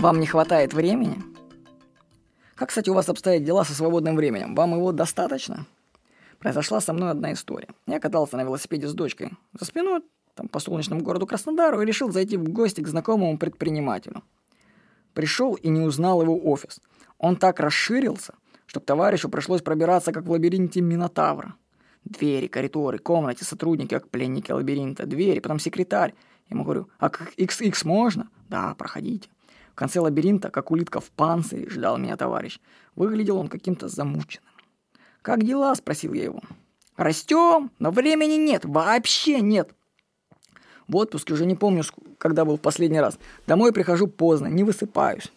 Вам не хватает времени? Как, кстати, у вас обстоят дела со свободным временем? Вам его достаточно? Произошла со мной одна история. Я катался на велосипеде с дочкой. За спиной там, по солнечному городу Краснодару и решил зайти в гости к знакомому предпринимателю. Пришел и не узнал его офис. Он так расширился, что товарищу пришлось пробираться, как в лабиринте Минотавра. Двери, коридоры, комнаты, сотрудники, как пленники лабиринта, двери, потом секретарь. Я ему говорю, а XX можно? Да, проходите. Конце лабиринта, как улитка в панцире, ждал меня товарищ. Выглядел он каким-то замученным. «Как дела?» – спросил я его. «Растем, но времени нет, вообще нет». В отпуске уже не помню, когда был в последний раз. Домой прихожу поздно, не высыпаюсь.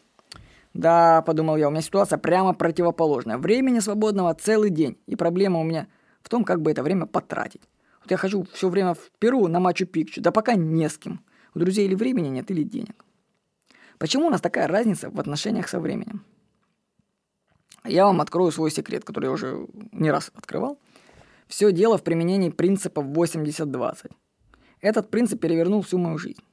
Да, подумал я, у меня ситуация прямо противоположная. Времени свободного целый день. И проблема у меня в том, как бы это время потратить. Вот я хожу все время в Перу на Мачу-Пикчу, да пока не с кем. У друзей или времени нет, или денег. Почему у нас такая разница в отношениях со временем? Я вам открою свой секрет, который я уже не раз открывал. Все дело в применении принципа 80-20. Этот принцип перевернул всю мою жизнь.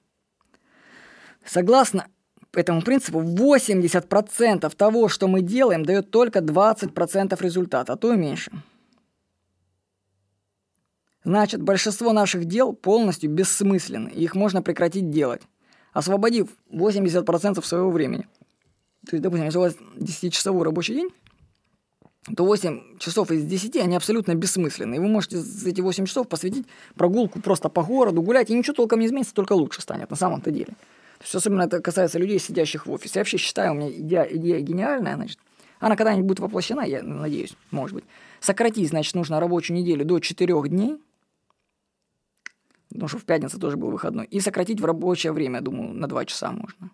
Согласно этому принципу, 80% того, что мы делаем, дает только 20% результата, а то и меньше. Значит, большинство наших дел полностью бессмысленны, и их можно прекратить делать, освободив 80% своего времени. То есть, допустим, если у вас 10-часовой рабочий день, то 8 часов из 10 они абсолютно бессмысленны. И вы можете за эти 8 часов посвятить прогулку просто по городу, гулять, и ничего толком не изменится, только лучше станет на самом-то деле. То есть особенно это касается людей, сидящих в офисе. Я вообще считаю, у меня идея, идея гениальная, значит. Она когда-нибудь будет воплощена, я надеюсь, может быть. Сократить, значит, нужно рабочую неделю до 4 дней, потому что в пятницу тоже был выходной, и сократить в рабочее время, думаю, на 2 часа можно.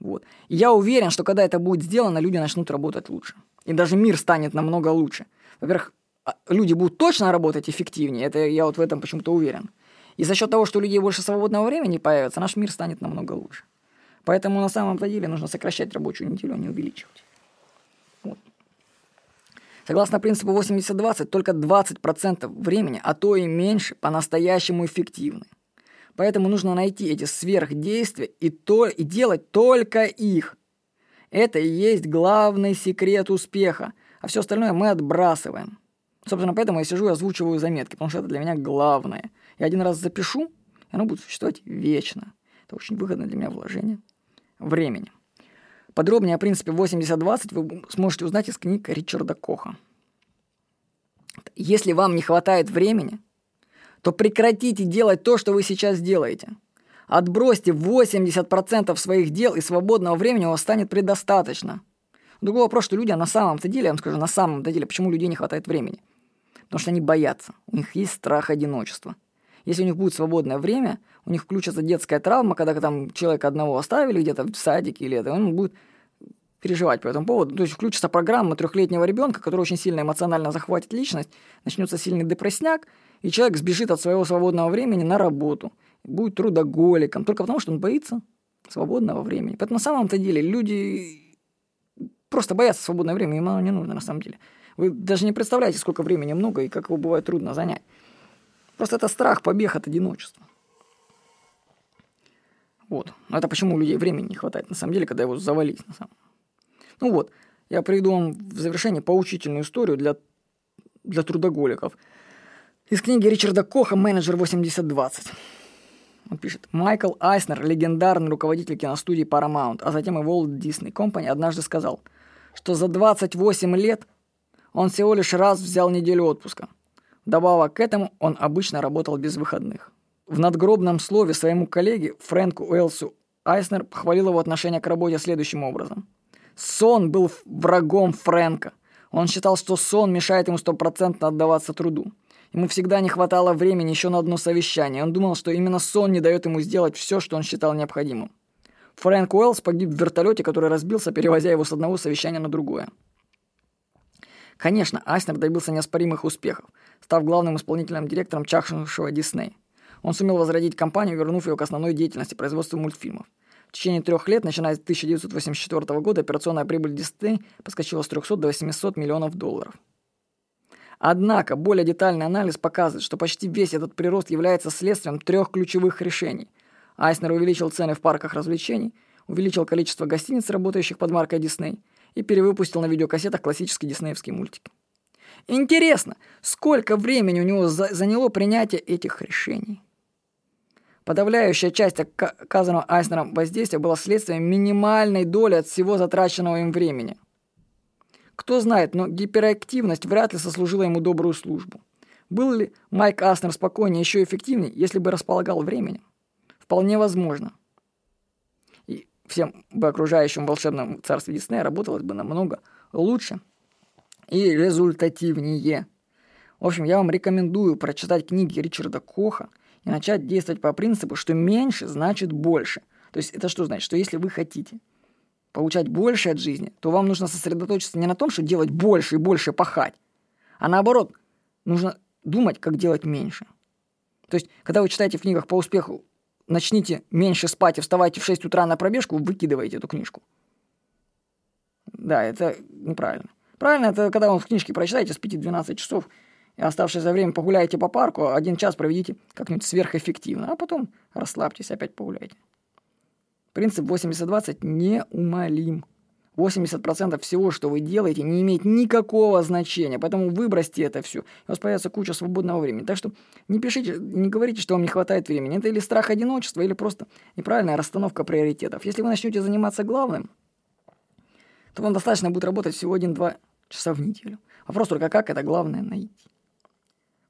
Вот. И я уверен, что когда это будет сделано, люди начнут работать лучше. И даже мир станет намного лучше. Во-первых, а, люди будут точно работать эффективнее, это я вот в этом почему-то уверен. И за счет того, что у людей больше свободного времени появится, наш мир станет намного лучше. Поэтому на самом-то деле нужно сокращать рабочую неделю, а не увеличивать. Согласно принципу 80-20, только 20% времени, а то и меньше, по-настоящему эффективны. Поэтому нужно найти эти сверхдействия и, то, и делать только их. Это и есть главный секрет успеха, а все остальное мы отбрасываем. Собственно, поэтому я сижу и озвучиваю заметки, потому что это для меня главное. Я один раз запишу, и оно будет существовать вечно. Это очень выгодно для меня вложение времени. Подробнее о принципе 80-20 вы сможете узнать из книг Ричарда Коха. Если вам не хватает времени, то прекратите делать то, что вы сейчас делаете. Отбросьте 80% своих дел, и свободного времени у вас станет предостаточно. Другой вопрос, что люди на самом-то деле, я вам скажу, на самом-то деле, почему людей не хватает времени? Потому что они боятся. У них есть страх одиночества. Если у них будет свободное время, у них включится детская травма, когда там человека одного оставили где-то в садике или это, он будет переживать по этому поводу. То есть включится программа трехлетнего ребенка, который очень сильно эмоционально захватит личность, начнется сильный депрессняк, и человек сбежит от своего свободного времени на работу, будет трудоголиком, только потому, что он боится свободного времени. Поэтому на самом-то деле люди просто боятся свободного времени, им оно не нужно на самом деле. Вы даже не представляете, сколько времени много и как его бывает трудно занять. Просто это страх, побег от одиночества. Вот. Но это почему у людей времени не хватает, на самом деле, когда его завалить. На самом... Ну вот, я приведу вам в завершение поучительную историю для, для трудоголиков. Из книги Ричарда Коха «Менеджер 8020». Он пишет, Майкл Айснер, легендарный руководитель киностудии Paramount, а затем и Walt Disney Company, однажды сказал, что за 28 лет он всего лишь раз взял неделю отпуска. Добавок к этому он обычно работал без выходных. В надгробном слове своему коллеге Фрэнку Уэлсу Айснер похвалил его отношение к работе следующим образом. Сон был врагом Фрэнка. Он считал, что сон мешает ему стопроцентно отдаваться труду. Ему всегда не хватало времени еще на одно совещание. Он думал, что именно сон не дает ему сделать все, что он считал необходимым. Фрэнк Уэллс погиб в вертолете, который разбился, перевозя его с одного совещания на другое. Конечно, Айснер добился неоспоримых успехов, став главным исполнительным директором чахнувшего Дисней. Он сумел возродить компанию, вернув ее к основной деятельности производства мультфильмов. В течение трех лет, начиная с 1984 года, операционная прибыль Дисней подскочила с 300 до 800 миллионов долларов. Однако более детальный анализ показывает, что почти весь этот прирост является следствием трех ключевых решений. Айснер увеличил цены в парках развлечений, увеличил количество гостиниц, работающих под маркой Дисней, и перевыпустил на видеокассетах классические диснеевские мультики. Интересно, сколько времени у него за заняло принятие этих решений? Подавляющая часть оказанного Айснером воздействия была следствием минимальной доли от всего затраченного им времени. Кто знает, но гиперактивность вряд ли сослужила ему добрую службу. Был ли Майк Аснер спокойнее еще эффективнее, если бы располагал временем? Вполне возможно. И всем бы окружающим волшебном царстве Диснея работалось бы намного лучше и результативнее. В общем, я вам рекомендую прочитать книги Ричарда Коха и начать действовать по принципу, что меньше значит больше. То есть это что значит? Что если вы хотите получать больше от жизни, то вам нужно сосредоточиться не на том, что делать больше и больше пахать, а наоборот, нужно думать, как делать меньше. То есть, когда вы читаете в книгах по успеху «начните меньше спать и вставайте в 6 утра на пробежку», вы выкидываете эту книжку. Да, это неправильно. Правильно, это когда вы в книжке прочитаете с 5-12 часов, и оставшееся время погуляете по парку, один час проведите как-нибудь сверхэффективно, а потом расслабьтесь, опять погуляйте. Принцип 80-20 неумолим. 80% всего, что вы делаете, не имеет никакого значения, поэтому выбросьте это все. У вас появится куча свободного времени. Так что не пишите, не говорите, что вам не хватает времени. Это или страх одиночества, или просто неправильная расстановка приоритетов. Если вы начнете заниматься главным, то вам достаточно будет работать всего один-два часа в неделю. Вопрос только, как это главное найти.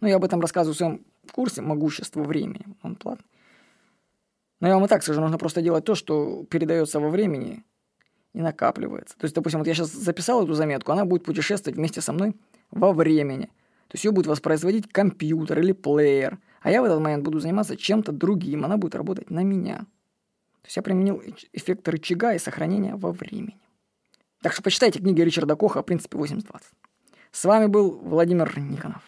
Ну, я об этом рассказываю в своем курсе «Могущество времени». Он платный. Но я вам и так скажу, нужно просто делать то, что передается во времени, и накапливается. То есть, допустим, вот я сейчас записал эту заметку, она будет путешествовать вместе со мной во времени. То есть ее будет воспроизводить компьютер или плеер, а я в этот момент буду заниматься чем-то другим, она будет работать на меня. То есть я применил эффект рычага и сохранения во времени. Так что почитайте книги Ричарда Коха о принципе 80-20. С вами был Владимир Никонов.